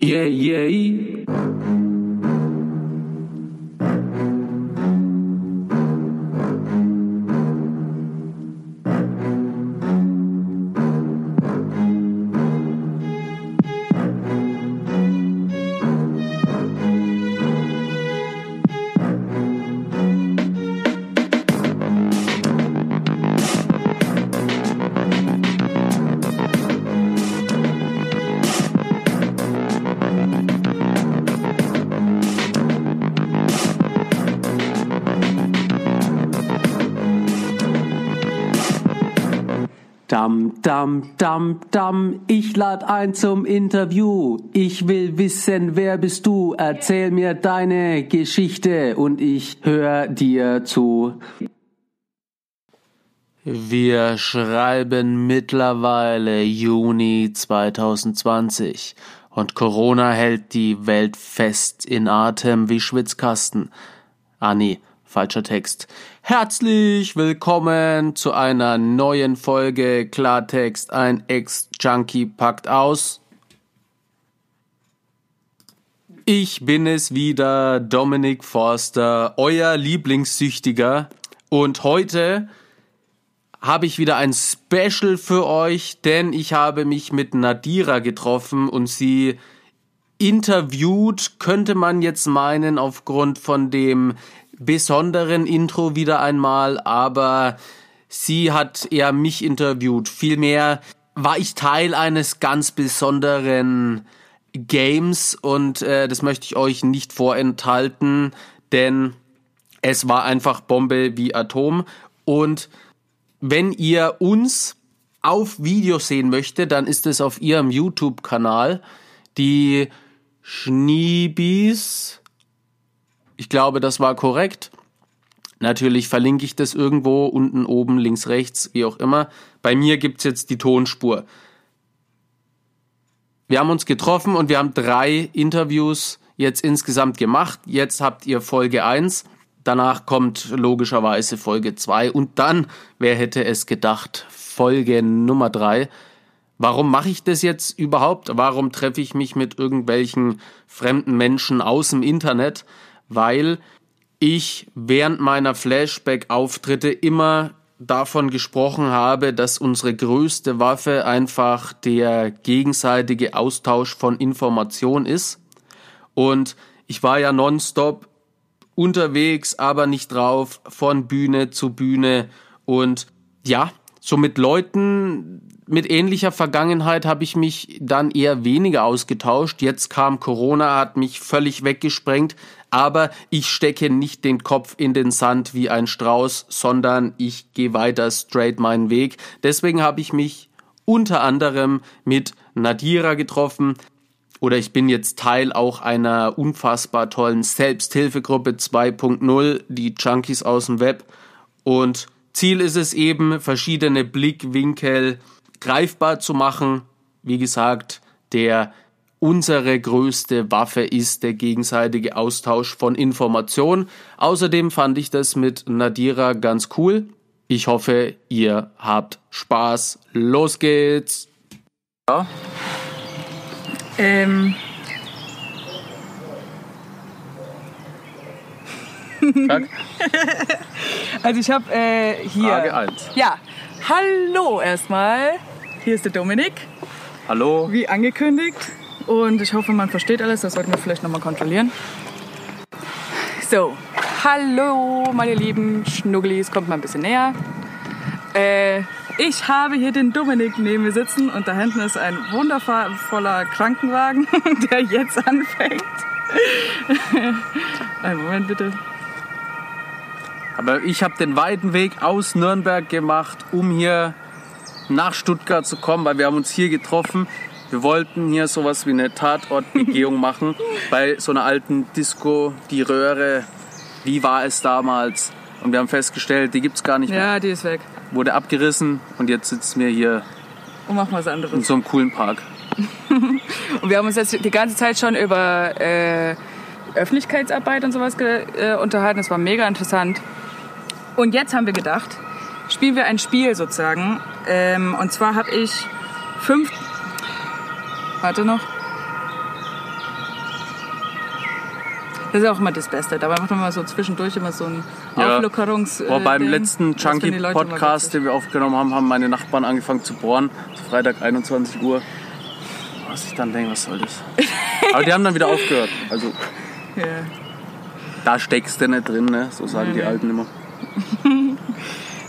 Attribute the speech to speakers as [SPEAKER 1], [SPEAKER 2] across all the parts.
[SPEAKER 1] Yeah, yeah. Dam, dam, dam, ich lad ein zum Interview. Ich will wissen, wer bist du? Erzähl mir deine Geschichte und ich hör dir zu. Wir schreiben mittlerweile Juni 2020 und Corona hält die Welt fest in Atem wie Schwitzkasten. Ah falscher Text. Herzlich willkommen zu einer neuen Folge Klartext. Ein Ex-Junkie packt aus. Ich bin es wieder, Dominik Forster, euer Lieblingssüchtiger. Und heute habe ich wieder ein Special für euch, denn ich habe mich mit Nadira getroffen und sie interviewt, könnte man jetzt meinen, aufgrund von dem besonderen Intro wieder einmal, aber sie hat eher mich interviewt. Vielmehr war ich Teil eines ganz besonderen Games und äh, das möchte ich euch nicht vorenthalten, denn es war einfach Bombe wie Atom. Und wenn ihr uns auf Video sehen möchtet, dann ist es auf ihrem YouTube-Kanal. Die Schniebis ich glaube, das war korrekt. Natürlich verlinke ich das irgendwo unten, oben, links, rechts, wie auch immer. Bei mir gibt's jetzt die Tonspur. Wir haben uns getroffen und wir haben drei Interviews jetzt insgesamt gemacht. Jetzt habt ihr Folge eins. Danach kommt logischerweise Folge zwei und dann, wer hätte es gedacht, Folge Nummer drei. Warum mache ich das jetzt überhaupt? Warum treffe ich mich mit irgendwelchen fremden Menschen aus dem Internet? Weil ich während meiner Flashback-Auftritte immer davon gesprochen habe, dass unsere größte Waffe einfach der gegenseitige Austausch von Information ist. Und ich war ja nonstop unterwegs, aber nicht drauf, von Bühne zu Bühne. Und ja, so mit Leuten mit ähnlicher Vergangenheit habe ich mich dann eher weniger ausgetauscht. Jetzt kam Corona, hat mich völlig weggesprengt aber ich stecke nicht den Kopf in den Sand wie ein Strauß, sondern ich gehe weiter straight meinen Weg. Deswegen habe ich mich unter anderem mit Nadira getroffen, oder ich bin jetzt Teil auch einer unfassbar tollen Selbsthilfegruppe 2.0, die Junkies aus dem Web. Und Ziel ist es eben, verschiedene Blickwinkel greifbar zu machen. Wie gesagt, der Unsere größte Waffe ist der gegenseitige Austausch von Informationen. Außerdem fand ich das mit Nadira ganz cool. Ich hoffe, ihr habt Spaß. Los geht's!
[SPEAKER 2] Ja. Ähm. also ich habe äh, hier.
[SPEAKER 1] Frage 1.
[SPEAKER 2] Ja. Hallo erstmal. Hier ist der Dominik.
[SPEAKER 1] Hallo.
[SPEAKER 2] Wie angekündigt. Und ich hoffe, man versteht alles. Das sollten wir vielleicht nochmal kontrollieren. So, hallo meine lieben Schnugglis, kommt mal ein bisschen näher. Äh, ich habe hier den Dominik neben mir sitzen und da hinten ist ein wundervoller Krankenwagen, der jetzt anfängt. Einen Moment bitte.
[SPEAKER 1] Aber ich habe den weiten Weg aus Nürnberg gemacht, um hier nach Stuttgart zu kommen, weil wir haben uns hier getroffen Wir wollten hier sowas wie eine Tatortbegehung machen bei so einer alten Disco, die Röhre. Wie war es damals? Und wir haben festgestellt, die gibt's gar nicht mehr.
[SPEAKER 2] Ja, die ist weg.
[SPEAKER 1] Wurde abgerissen und jetzt sitzen wir hier
[SPEAKER 2] Und machen was
[SPEAKER 1] in
[SPEAKER 2] anderes.
[SPEAKER 1] so einem coolen Park.
[SPEAKER 2] Und wir haben uns jetzt die ganze Zeit schon über äh, Öffentlichkeitsarbeit und sowas äh, unterhalten. Das war mega interessant. Und jetzt haben wir gedacht, spielen wir ein Spiel sozusagen. Ähm, und zwar habe ich fünf. Warte noch. Das ist auch immer das Beste. Dabei macht man mal so zwischendurch immer so ein
[SPEAKER 1] Ja.
[SPEAKER 2] Auflockerungs.
[SPEAKER 1] Boah, beim
[SPEAKER 2] Ding.
[SPEAKER 1] letzten Junkie-Podcast,
[SPEAKER 2] witzig.
[SPEAKER 1] den wir aufgenommen haben, haben meine Nachbarn angefangen zu bohren. Freitag 21 Uhr. Was ich dann denke, was soll das? Aber die haben dann wieder aufgehört. Also
[SPEAKER 2] Ja.
[SPEAKER 1] da steckst du nicht drin, ne? So sagen die Alten immer.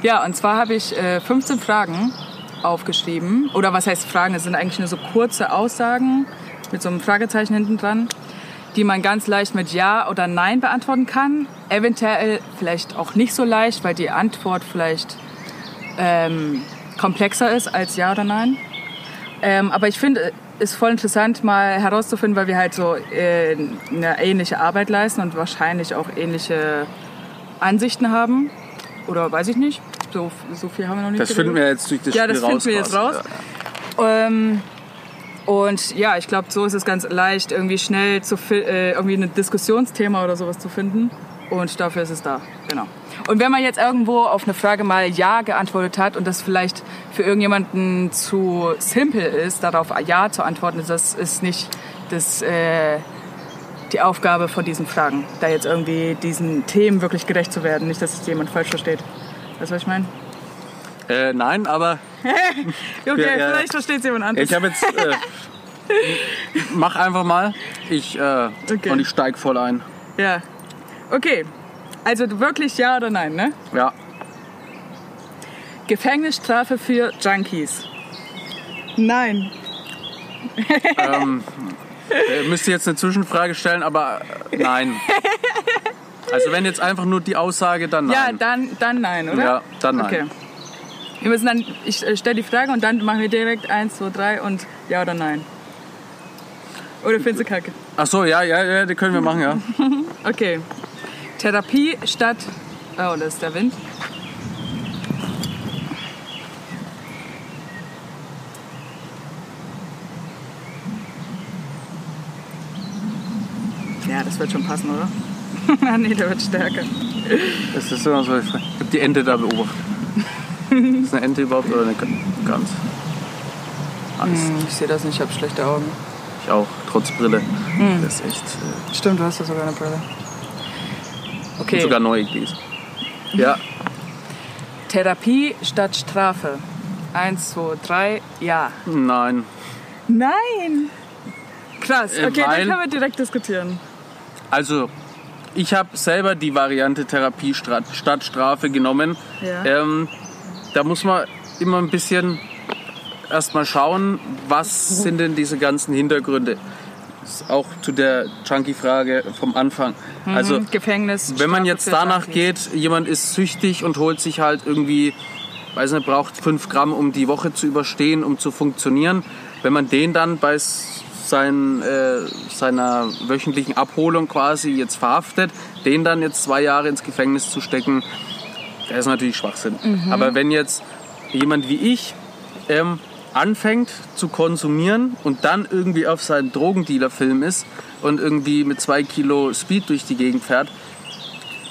[SPEAKER 2] Ja, und zwar habe ich äh, 15 Fragen aufgeschrieben. Oder was heißt Fragen? Es sind eigentlich nur so kurze Aussagen mit so einem Fragezeichen hinten dran, die man ganz leicht mit Ja oder Nein beantworten kann. Eventuell vielleicht auch nicht so leicht, weil die Antwort vielleicht ähm, komplexer ist als Ja oder Nein. Ähm, aber ich finde, ist voll interessant, mal herauszufinden, weil wir halt so äh, eine ähnliche Arbeit leisten und wahrscheinlich auch ähnliche Ansichten haben. Oder weiß ich nicht. So, so viel haben wir noch nicht
[SPEAKER 1] Das
[SPEAKER 2] geredet.
[SPEAKER 1] finden wir jetzt durch das
[SPEAKER 2] Ja,
[SPEAKER 1] Spiel
[SPEAKER 2] das
[SPEAKER 1] raus.
[SPEAKER 2] finden wir jetzt raus. Ähm, und ja, ich glaube, so ist es ganz leicht, irgendwie schnell zu äh, irgendwie ein Diskussionsthema oder sowas zu finden. Und dafür ist es da. Genau. Und wenn man jetzt irgendwo auf eine Frage mal Ja geantwortet hat und das vielleicht für irgendjemanden zu simpel ist, darauf Ja zu antworten, das ist nicht das, äh, die Aufgabe von diesen Fragen, da jetzt irgendwie diesen Themen wirklich gerecht zu werden. Nicht, dass es jemand falsch versteht. Weißt du, was ich meine?
[SPEAKER 1] Äh, nein, aber
[SPEAKER 2] Okay,
[SPEAKER 1] Ja,
[SPEAKER 2] vielleicht versteht es jemand anders.
[SPEAKER 1] ich habe jetzt. Äh, mach einfach mal. Ich, äh,
[SPEAKER 2] Okay.
[SPEAKER 1] Und ich steig voll ein.
[SPEAKER 2] Ja. Okay. Also wirklich ja oder nein, ne?
[SPEAKER 1] Ja.
[SPEAKER 2] Gefängnisstrafe für Junkies. Nein.
[SPEAKER 1] Ähm, äh, müsste jetzt eine Zwischenfrage stellen, aber äh, nein. Also wenn jetzt einfach nur die Aussage, dann
[SPEAKER 2] Ja,
[SPEAKER 1] nein.
[SPEAKER 2] dann, dann nein, oder?
[SPEAKER 1] Ja, dann nein.
[SPEAKER 2] Okay. Wir müssen dann, ich äh, stelle die Frage und dann machen wir direkt eins, zwei, drei und ja oder nein. Oder findest du kacke?
[SPEAKER 1] Ach so, ja, ja, ja, die können wir machen, ja.
[SPEAKER 2] Okay. Therapie statt. Oh, das ist der Wind. Ja, das wird schon passen, oder? Ah, nee, der wird stärker.
[SPEAKER 1] Das ist immer so. Ich habe die Ente da beobachtet. Ist eine Ente überhaupt oder eine Gans? Angst.
[SPEAKER 2] Hm, Ich sehe das nicht, ich habe schlechte Augen.
[SPEAKER 1] Ich auch, trotz Brille.
[SPEAKER 2] Hm.
[SPEAKER 1] Das ist echt. Äh,
[SPEAKER 2] Stimmt, du hast ja sogar eine Brille.
[SPEAKER 1] und
[SPEAKER 2] Okay.
[SPEAKER 1] sogar neu gelesen. Ja,
[SPEAKER 2] Therapie statt Strafe. Eins, zwei, drei, ja.
[SPEAKER 1] nein.
[SPEAKER 2] Nein! Krass,
[SPEAKER 1] Äh,
[SPEAKER 2] okay,
[SPEAKER 1] weil-
[SPEAKER 2] dann können wir direkt diskutieren.
[SPEAKER 1] Also, ich habe selber die Variante Therapie statt Strafe genommen.
[SPEAKER 2] Ja.
[SPEAKER 1] Ähm, da muss man immer ein bisschen erstmal schauen, was sind denn diese ganzen Hintergründe. Auch zu der Junkie-Frage vom Anfang. Also,
[SPEAKER 2] Mhm, Gefängnis.
[SPEAKER 1] wenn man jetzt danach
[SPEAKER 2] Junkies.
[SPEAKER 1] geht, jemand ist süchtig und holt sich halt irgendwie, weiß nicht, braucht fünf Gramm, um die Woche zu überstehen, um zu funktionieren. Wenn man den dann bei sein, äh, seiner wöchentlichen Abholung quasi jetzt verhaftet, den dann jetzt zwei Jahre ins Gefängnis zu stecken, das ist natürlich Schwachsinn. Aber wenn jetzt jemand wie ich ähm, anfängt zu konsumieren und dann irgendwie auf seinen Drogendealer-Film ist und irgendwie mit zwei Kilo Speed durch die Gegend fährt,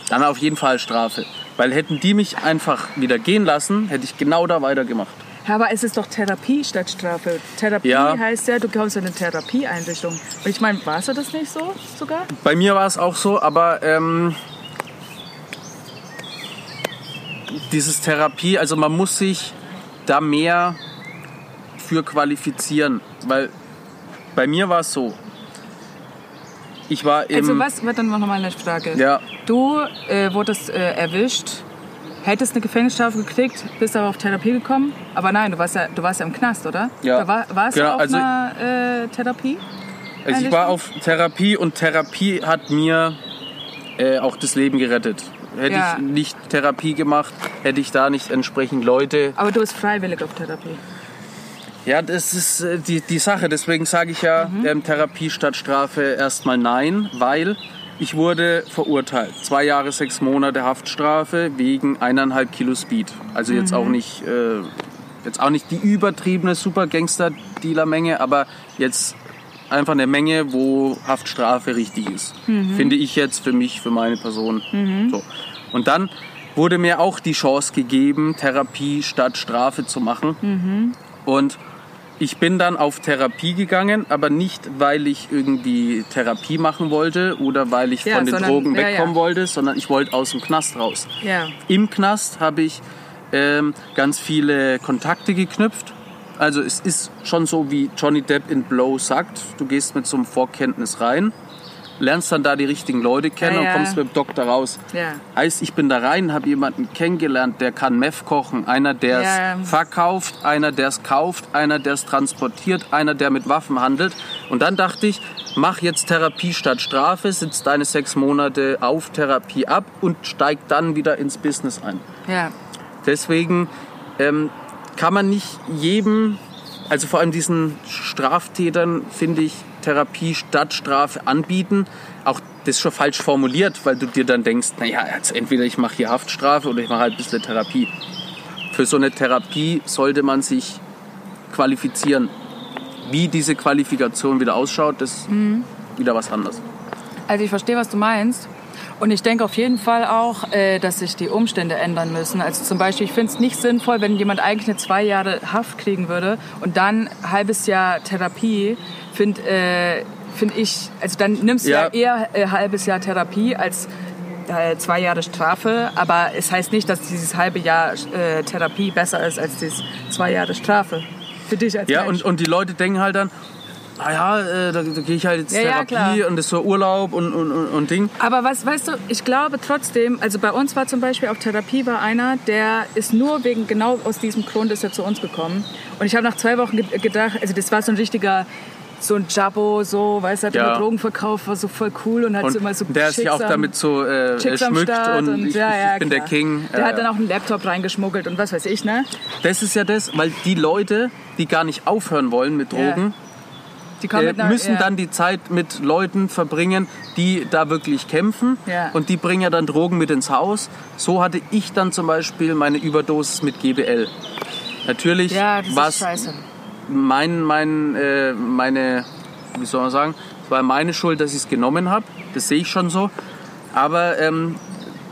[SPEAKER 1] dann auf jeden Fall Strafe. Weil hätten die mich einfach wieder gehen lassen, hätte ich genau da weitergemacht.
[SPEAKER 2] Aber es ist doch Therapie statt Strafe. Therapie
[SPEAKER 1] Ja.
[SPEAKER 2] heißt ja, du kommst in eine Therapieeinrichtung. Und ich meine, warst du das nicht so sogar?
[SPEAKER 1] Bei mir war es auch so, aber ähm, dieses Therapie, also man muss sich da mehr für qualifizieren, weil bei mir war es so. Ich war im
[SPEAKER 2] Also was, warte, dann noch mal eine Frage.
[SPEAKER 1] ja
[SPEAKER 2] Du äh, wurdest äh, erwischt, hättest eine Gefängnisstrafe gekriegt, bist aber auf Therapie gekommen. Aber nein, du warst ja, du warst ja im Knast, oder?
[SPEAKER 1] Ja.
[SPEAKER 2] Da war, warst
[SPEAKER 1] Genau,
[SPEAKER 2] du auf
[SPEAKER 1] also-
[SPEAKER 2] einer äh, Therapie?
[SPEAKER 1] Also ich war auf Therapie und Therapie hat mir äh, auch das Leben gerettet. Hätte
[SPEAKER 2] Ja.
[SPEAKER 1] ich nicht Therapie gemacht, hätte ich da nicht entsprechend Leute.
[SPEAKER 2] Aber du bist freiwillig auf Therapie.
[SPEAKER 1] Ja, das ist äh, die, die Sache. Deswegen sage ich ja
[SPEAKER 2] Mhm.
[SPEAKER 1] ähm, Therapie statt Strafe erstmal nein, weil ich wurde verurteilt. Zwei Jahre, sechs Monate Haftstrafe wegen eineinhalb Kilo Speed. Also jetzt
[SPEAKER 2] Mhm.
[SPEAKER 1] auch nicht, äh, jetzt auch nicht die übertriebene super Gangster-Dealer-Menge, aber jetzt einfach eine Menge, wo Haftstrafe richtig ist.
[SPEAKER 2] Mhm.
[SPEAKER 1] Finde ich jetzt für mich, für meine Person. So. Und dann wurde mir auch die Chance gegeben, Therapie statt Strafe zu machen.
[SPEAKER 2] Mhm.
[SPEAKER 1] Und ich bin dann auf Therapie gegangen, aber nicht, weil ich irgendwie Therapie machen wollte oder weil ich
[SPEAKER 2] Ja,
[SPEAKER 1] von den
[SPEAKER 2] sondern-
[SPEAKER 1] Drogen
[SPEAKER 2] ja,
[SPEAKER 1] wegkommen
[SPEAKER 2] ja.
[SPEAKER 1] wollte, sondern ich wollte aus dem Knast raus.
[SPEAKER 2] Ja.
[SPEAKER 1] Im Knast habe ich ähm, ganz viele Kontakte geknüpft. Also es ist schon so, wie Johnny Depp in Blow sagt, du gehst mit so einem Vorkenntnis rein, lernst dann da die richtigen Leute kennen
[SPEAKER 2] Ja,
[SPEAKER 1] und kommst mit dem Doktor raus.
[SPEAKER 2] Ja.
[SPEAKER 1] Heißt, ich bin da rein, habe jemanden kennengelernt, der kann Meth kochen. Einer, der es verkauft, einer, der es kauft, einer, der es transportiert, einer, der mit Waffen handelt. Und dann dachte ich, mach jetzt Therapie statt Strafe, sitz deine sechs Monate auf Therapie ab und steig dann wieder ins Business ein. Deswegen ähm, kann man nicht jedem, also vor allem diesen Straftätern, finde ich, Therapie statt Strafe anbieten. Auch das ist schon falsch formuliert, weil du dir dann denkst, naja, jetzt entweder ich mache hier Haftstrafe oder ich mache halt ein bisschen Therapie. Für so eine Therapie sollte man sich qualifizieren. Wie diese Qualifikation wieder ausschaut, das ist wieder was anderes.
[SPEAKER 2] Also ich verstehe, was du meinst. Und ich denke auf jeden Fall auch, äh, dass sich die Umstände ändern müssen. Also zum Beispiel, ich finde es nicht sinnvoll, wenn jemand eigentlich eine zwei Jahre Haft kriegen würde und dann ein halbes Jahr Therapie, finde äh, find ich, also dann nimmst du ja,
[SPEAKER 1] Ja.
[SPEAKER 2] eher ein halbes Jahr Therapie als äh, zwei Jahre Strafe. Aber es heißt nicht, dass dieses halbe Jahr äh, Therapie besser ist als dieses zwei Jahre Strafe. Für dich als
[SPEAKER 1] Ja,
[SPEAKER 2] Mensch.
[SPEAKER 1] und, und die Leute denken halt dann, naja, äh, da, da gehe ich halt jetzt
[SPEAKER 2] Ja, ja,
[SPEAKER 1] Therapie
[SPEAKER 2] klar.
[SPEAKER 1] und das ist so Urlaub und, und, und, und Ding.
[SPEAKER 2] Aber was, weißt du, ich glaube trotzdem, also bei uns war zum Beispiel auf Therapie war einer, der ist nur wegen, genau aus diesem Grund ist er zu uns gekommen. Und ich habe nach zwei Wochen ge gedacht, also das war so ein richtiger, so ein Jabbo, so, weißt du, hat
[SPEAKER 1] Ja.
[SPEAKER 2] immer Drogen verkauft, war so voll cool und hat
[SPEAKER 1] Und
[SPEAKER 2] so immer so
[SPEAKER 1] der sich auch
[SPEAKER 2] am-
[SPEAKER 1] damit so äh, schmückt
[SPEAKER 2] Start
[SPEAKER 1] und, ich,
[SPEAKER 2] ja, ja,
[SPEAKER 1] ich bin der
[SPEAKER 2] klar.
[SPEAKER 1] King.
[SPEAKER 2] Der
[SPEAKER 1] Äh,
[SPEAKER 2] hat dann auch einen Laptop reingeschmuggelt und was weiß ich, ne?
[SPEAKER 1] das ist ja das, weil die Leute, die gar nicht aufhören wollen mit Drogen,
[SPEAKER 2] Die
[SPEAKER 1] äh,
[SPEAKER 2] einer-
[SPEAKER 1] müssen
[SPEAKER 2] ja.
[SPEAKER 1] dann die Zeit mit Leuten verbringen, die da wirklich kämpfen.
[SPEAKER 2] Ja.
[SPEAKER 1] Und die bringen ja dann Drogen mit ins Haus. So hatte ich dann zum Beispiel meine Überdosis mit GBL. Natürlich
[SPEAKER 2] Ja, scheiße.
[SPEAKER 1] mein, mein, äh, meine, wie soll man sagen, es war meine Schuld, dass ich es genommen habe. Das sehe ich schon so. Aber ähm,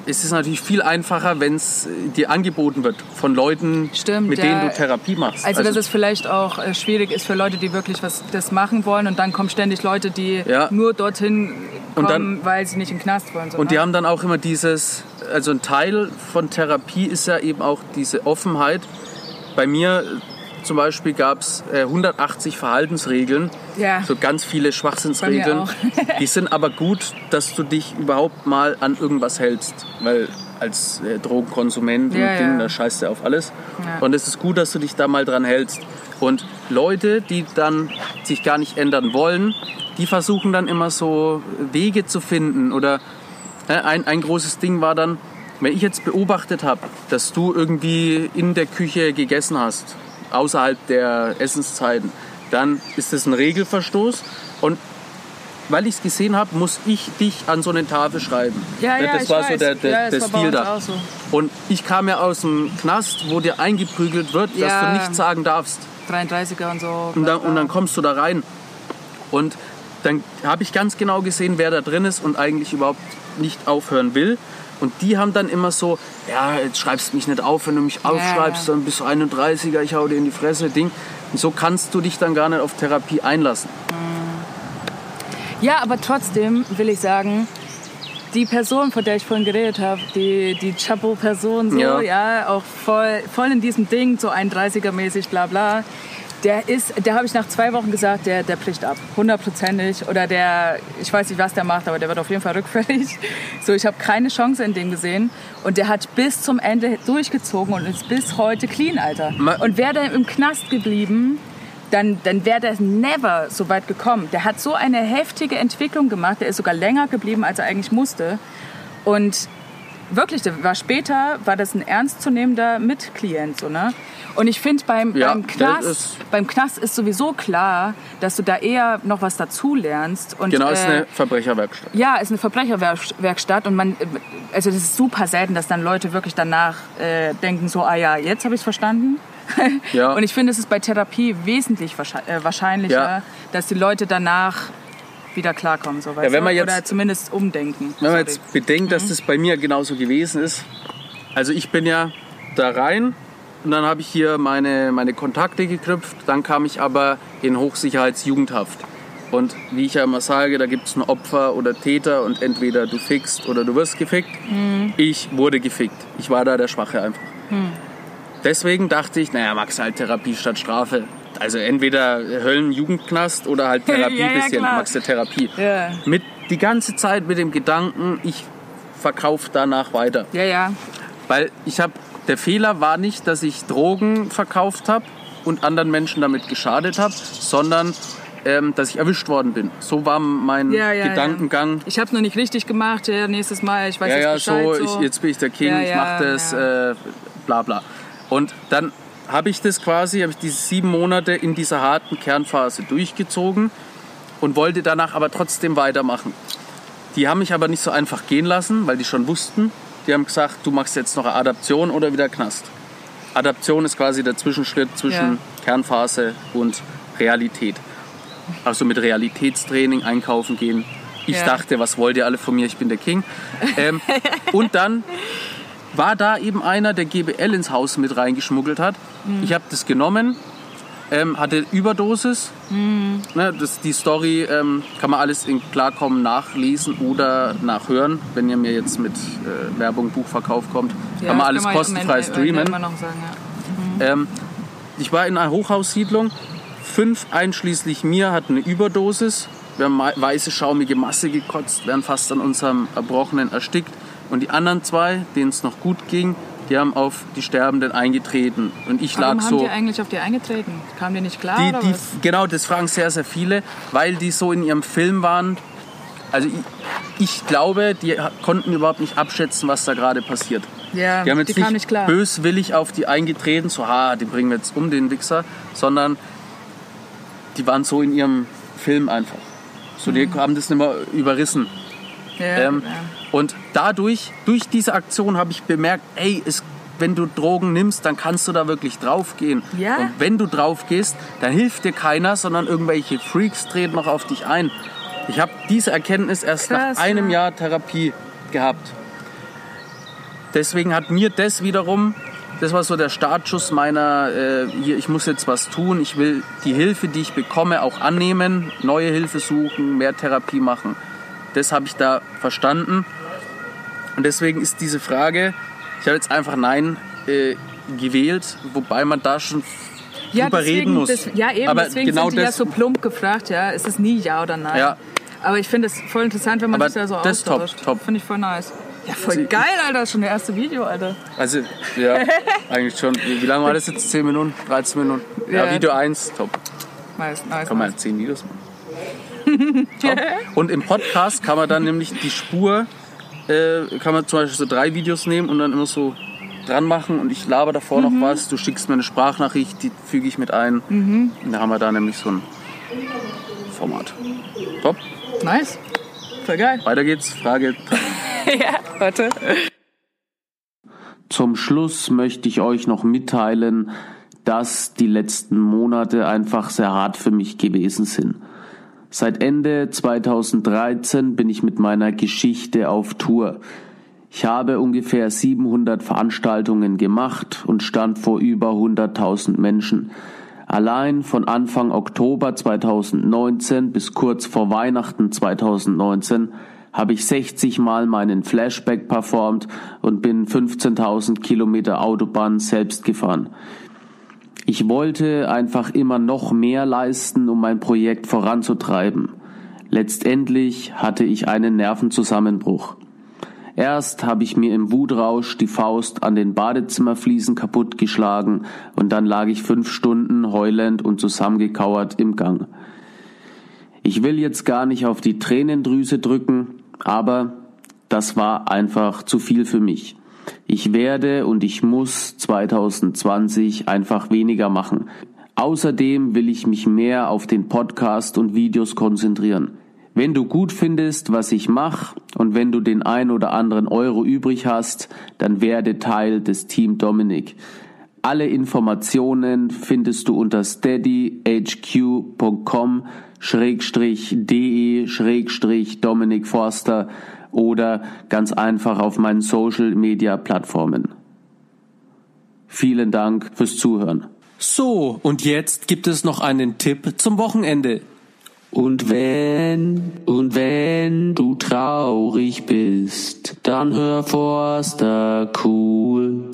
[SPEAKER 1] es ist natürlich viel einfacher, wenn es dir angeboten wird von Leuten,
[SPEAKER 2] Stimmt,
[SPEAKER 1] mit
[SPEAKER 2] ja.
[SPEAKER 1] denen du Therapie machst.
[SPEAKER 2] Also, dass es vielleicht auch äh, schwierig ist für Leute, die wirklich was das machen wollen und dann kommen ständig Leute, die
[SPEAKER 1] Ja.
[SPEAKER 2] nur dorthin kommen,
[SPEAKER 1] dann-
[SPEAKER 2] weil sie nicht den Knast wollen. So,
[SPEAKER 1] Und die
[SPEAKER 2] ne?
[SPEAKER 1] haben dann auch immer dieses, also ein Teil von Therapie ist ja eben auch diese Offenheit. Bei mir äh, zum Beispiel gab es äh, 180 Verhaltensregeln,
[SPEAKER 2] Ja.
[SPEAKER 1] so ganz viele Schwachsinnsregeln. Die sind aber gut, dass du dich überhaupt mal an irgendwas hältst, weil als äh, Drogenkonsument
[SPEAKER 2] Ja,
[SPEAKER 1] und Ding,
[SPEAKER 2] ja.
[SPEAKER 1] da scheißt du auf alles.
[SPEAKER 2] Ja.
[SPEAKER 1] Und es ist gut, dass du dich da mal dran hältst. Und Leute, die dann sich gar nicht ändern wollen, die versuchen dann immer so Wege zu finden oder ja, ein, ein großes Ding war dann, wenn ich jetzt beobachtet habe, dass du irgendwie in der Küche gegessen hast, außerhalb der Essenszeiten, dann ist das ein Regelverstoß und weil ich es gesehen habe, muss ich dich an so eine Tafel schreiben.
[SPEAKER 2] Ja, ja,
[SPEAKER 1] das
[SPEAKER 2] ich
[SPEAKER 1] war so
[SPEAKER 2] weiß.
[SPEAKER 1] der, der,
[SPEAKER 2] Ja,
[SPEAKER 1] der Stil da.
[SPEAKER 2] so.
[SPEAKER 1] Und ich kam ja aus dem Knast, wo dir eingeprügelt wird, dass
[SPEAKER 2] Ja.
[SPEAKER 1] du nichts sagen darfst.
[SPEAKER 2] 33er und so.
[SPEAKER 1] Und dann, und dann kommst du da rein. Und dann habe ich ganz genau gesehen, wer da drin ist und eigentlich überhaupt nicht aufhören will. Und die haben dann immer so, ja, jetzt schreibst du mich nicht auf, wenn du mich aufschreibst,
[SPEAKER 2] ja.
[SPEAKER 1] dann bist du 31er, ich hau dir in die Fresse, Ding. Und so kannst du dich dann gar nicht auf Therapie einlassen.
[SPEAKER 2] Ja, aber trotzdem will ich sagen, die Person, von der ich vorhin geredet habe, die, die Chapo-Person, so,
[SPEAKER 1] Ja.
[SPEAKER 2] ja. auch voll, voll in diesem Ding, so 31er-mäßig, bla bla. Der ist, der habe ich nach zwei Wochen gesagt, der, der bricht ab, hundertprozentig. Oder der, ich weiß nicht, was der macht, aber der wird auf jeden Fall rückfällig. So, ich habe keine Chance in dem gesehen. Und der hat bis zum Ende durchgezogen und ist bis heute clean, Alter. Und wäre der im Knast geblieben, dann, dann wäre der never so weit gekommen. Der hat so eine heftige Entwicklung gemacht. Der ist sogar länger geblieben, als er eigentlich musste. Und wirklich, der war später, war das ein ernstzunehmender Mitklient, so, ne? Und ich finde, beim,
[SPEAKER 1] Ja,
[SPEAKER 2] beim, Knast,
[SPEAKER 1] ist-
[SPEAKER 2] beim Knast ist sowieso klar, dass du da eher noch was dazu lernst. Und,
[SPEAKER 1] Genau, ist
[SPEAKER 2] äh,
[SPEAKER 1] eine Verbrecherwerkstatt.
[SPEAKER 2] ja, ist eine Verbrecherwerkstatt und man, also das ist super selten, dass dann Leute wirklich danach äh, denken so, ah ja, jetzt habe ich es verstanden.
[SPEAKER 1] Ja.
[SPEAKER 2] Und ich finde, es ist bei Therapie wesentlich äh, wahrscheinlicher,
[SPEAKER 1] Ja.
[SPEAKER 2] dass die Leute danach wieder klarkommen, so weißt
[SPEAKER 1] wenn man jetzt-
[SPEAKER 2] oder zumindest umdenken.
[SPEAKER 1] Wenn man jetzt bedenkt,
[SPEAKER 2] Mhm.
[SPEAKER 1] dass das bei mir genauso gewesen ist. Also ich bin ja da rein und dann habe ich hier meine, meine Kontakte geknüpft. Dann kam ich aber in Hochsicherheitsjugendhaft. Und wie ich ja immer sage, da gibt es ein Opfer oder Täter und entweder du fickst oder du wirst gefickt.
[SPEAKER 2] Mhm.
[SPEAKER 1] Ich wurde gefickt. Ich war da der Schwache einfach. Deswegen dachte ich, naja, du halt Therapie statt Strafe. Also entweder Höllenjugendknast oder halt Therapie
[SPEAKER 2] Ja, ja,
[SPEAKER 1] bisschen.
[SPEAKER 2] klar.
[SPEAKER 1] Magst du Therapie.
[SPEAKER 2] Ja.
[SPEAKER 1] Mit die ganze Zeit mit dem Gedanken, ich verkaufe danach weiter.
[SPEAKER 2] Ja, ja.
[SPEAKER 1] Weil ich habe, der Fehler war nicht, dass ich Drogen verkauft habe und anderen Menschen damit geschadet habe, sondern ähm, dass ich erwischt worden bin. So war mein
[SPEAKER 2] Ja, ja,
[SPEAKER 1] Gedankengang.
[SPEAKER 2] Ich habe es noch nicht richtig gemacht, ja, nächstes Mal, ich weiß
[SPEAKER 1] Ja, ja,
[SPEAKER 2] jetzt Bescheid.
[SPEAKER 1] so, ich, jetzt bin ich der King,
[SPEAKER 2] Ja,
[SPEAKER 1] ich
[SPEAKER 2] ja,
[SPEAKER 1] mach das,
[SPEAKER 2] ja.
[SPEAKER 1] äh, bla bla. Und dann habe ich das quasi, habe ich diese sieben Monate in dieser harten Kernphase durchgezogen und wollte danach aber trotzdem weitermachen. Die haben mich aber nicht so einfach gehen lassen, weil die schon wussten. Die haben gesagt, du machst jetzt noch eine Adaption oder wieder Knast. Adaption ist quasi der Zwischenschritt zwischen
[SPEAKER 2] Ja.
[SPEAKER 1] Kernphase und Realität. Also mit Realitätstraining einkaufen gehen. Ich
[SPEAKER 2] Ja.
[SPEAKER 1] dachte, was wollt ihr alle von mir? Ich bin der King. Ähm, und dann war da eben einer, der GBL ins Haus mit reingeschmuggelt hat.
[SPEAKER 2] Mhm.
[SPEAKER 1] Ich habe das genommen, ähm, hatte Überdosis.
[SPEAKER 2] Mhm.
[SPEAKER 1] Ne, das, die Story ähm, kann man alles in Klarkommen nachlesen oder nachhören. Wenn ihr mir jetzt mit äh, Werbung, Buchverkauf kommt,
[SPEAKER 2] Ja,
[SPEAKER 1] kann man alles
[SPEAKER 2] man
[SPEAKER 1] kostenfrei streamen.
[SPEAKER 2] Sagen, ja.
[SPEAKER 1] Ähm, ich war in einer Hochhaussiedlung. Fünf einschließlich mir hatten eine Überdosis. Wir haben weiße, schaumige Masse gekotzt, wären fast an unserem Erbrochenen erstickt. Und die anderen zwei, denen es noch gut ging, die haben auf die Sterbenden eingetreten. Und ich
[SPEAKER 2] Warum
[SPEAKER 1] lag
[SPEAKER 2] haben
[SPEAKER 1] so.
[SPEAKER 2] die eigentlich auf die eingetreten? Kam dir nicht klar
[SPEAKER 1] Die, die, genau, das fragen sehr, sehr viele, weil die so in ihrem Film waren. Also ich, ich glaube, die konnten überhaupt nicht abschätzen, was da gerade passiert.
[SPEAKER 2] Ja,
[SPEAKER 1] Die haben jetzt
[SPEAKER 2] die
[SPEAKER 1] nicht,
[SPEAKER 2] nicht klar.
[SPEAKER 1] böswillig auf die eingetreten, so, ha, den bringen wir jetzt um, den Wichser, sondern die waren so in ihrem Film einfach. So, die haben das nicht mehr überrissen.
[SPEAKER 2] Ja,
[SPEAKER 1] Ähm,
[SPEAKER 2] ja.
[SPEAKER 1] Und dadurch, durch diese Aktion habe ich bemerkt, ey, es, wenn du Drogen nimmst, dann kannst du da wirklich draufgehen.
[SPEAKER 2] Ja.
[SPEAKER 1] Und wenn du drauf gehst, dann hilft dir keiner, sondern irgendwelche Freaks treten noch auf dich ein. Ich habe diese Erkenntnis erst
[SPEAKER 2] Krass,
[SPEAKER 1] nach einem
[SPEAKER 2] ja.
[SPEAKER 1] Jahr Therapie gehabt. Deswegen hat mir das wiederum, das war so der Startschuss meiner, äh, hier, ich muss jetzt was tun, ich will die Hilfe, die ich bekomme, auch annehmen, neue Hilfe suchen, mehr Therapie machen. Das habe ich da verstanden. Und deswegen ist diese Frage, ich habe jetzt einfach Nein äh, gewählt, wobei man da schon
[SPEAKER 2] ja,
[SPEAKER 1] drüber
[SPEAKER 2] deswegen,
[SPEAKER 1] reden muss.
[SPEAKER 2] Das, ja, eben,
[SPEAKER 1] Aber
[SPEAKER 2] deswegen
[SPEAKER 1] genau
[SPEAKER 2] sind die ja
[SPEAKER 1] das,
[SPEAKER 2] so plump gefragt, ja. Es ist nie Ja oder Nein.
[SPEAKER 1] Ja.
[SPEAKER 2] Aber ich finde es voll interessant, wenn man
[SPEAKER 1] Aber
[SPEAKER 2] sich da so
[SPEAKER 1] das ist top,
[SPEAKER 2] austauscht.
[SPEAKER 1] top.
[SPEAKER 2] Finde ich voll nice. Ja, voll
[SPEAKER 1] Also
[SPEAKER 2] geil, Alter. Schon der erste Video, Alter.
[SPEAKER 1] Also, ja, eigentlich schon. Wie, wie lange war das jetzt? 10 Minuten? 13 Minuten? Ja,
[SPEAKER 2] Ja.
[SPEAKER 1] Video 1, top.
[SPEAKER 2] Nice, nice.
[SPEAKER 1] Kann man
[SPEAKER 2] nice.
[SPEAKER 1] 10 Videos machen. Und im Podcast kann man dann nämlich die Spur, äh, kann man zum Beispiel so drei Videos nehmen und dann immer so dran machen und ich laber davor
[SPEAKER 2] Mhm.
[SPEAKER 1] noch was, du schickst mir eine Sprachnachricht, die füge ich mit ein.
[SPEAKER 2] Mhm.
[SPEAKER 1] Und da haben wir da nämlich so ein Format. Top,
[SPEAKER 2] Nice. Voll geil.
[SPEAKER 1] weiter geht's. Frage
[SPEAKER 2] ja, warte.
[SPEAKER 1] Zum Schluss möchte ich euch noch mitteilen, dass die letzten Monate einfach sehr hart für mich gewesen sind. Seit Ende 2013 bin ich mit meiner Geschichte auf Tour. Ich habe ungefähr 700 Veranstaltungen gemacht und stand vor über 100.000 Menschen. Allein von Anfang Oktober 2019 bis kurz vor Weihnachten 2019 habe ich 60 Mal meinen Flashback performt und bin 15.000 Kilometer Autobahn selbst gefahren. Ich wollte einfach immer noch mehr leisten, um mein Projekt voranzutreiben. Letztendlich hatte ich einen Nervenzusammenbruch. Erst habe ich mir im Wutrausch die Faust an den Badezimmerfliesen kaputtgeschlagen und dann lag ich fünf Stunden heulend und zusammengekauert im Gang. Ich will jetzt gar nicht auf die Tränendrüse drücken, aber Das war einfach zu viel für mich. Ich werde und ich muss 2020 einfach weniger machen. Außerdem will ich mich mehr auf den Podcast und Videos konzentrieren. Wenn du gut findest, was ich mache und wenn du den ein oder anderen Euro übrig hast, dann werde Teil des Team Dominik. Alle Informationen findest du unter steadyhq.com schrägstrich de schrägstrich Dominik Forster oder ganz einfach auf meinen Social Media Plattformen. Vielen Dank fürs Zuhören. So, und jetzt gibt es noch einen Tipp zum Wochenende.
[SPEAKER 3] Und wenn, und wenn du traurig bist, dann hör Forster cool.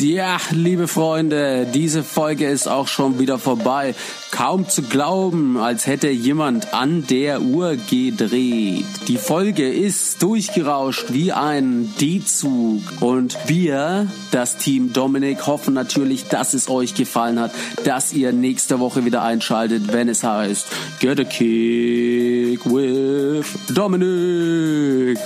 [SPEAKER 1] Ja, liebe Freunde, diese Folge ist auch schon wieder vorbei. Kaum zu glauben, als hätte jemand an der Uhr gedreht. Die Folge ist durchgerauscht wie ein D-Zug. Und wir, das Team Dominik, hoffen natürlich, dass es euch gefallen hat, dass ihr nächste Woche wieder einschaltet, wenn es heißt Get a Kick with Dominik.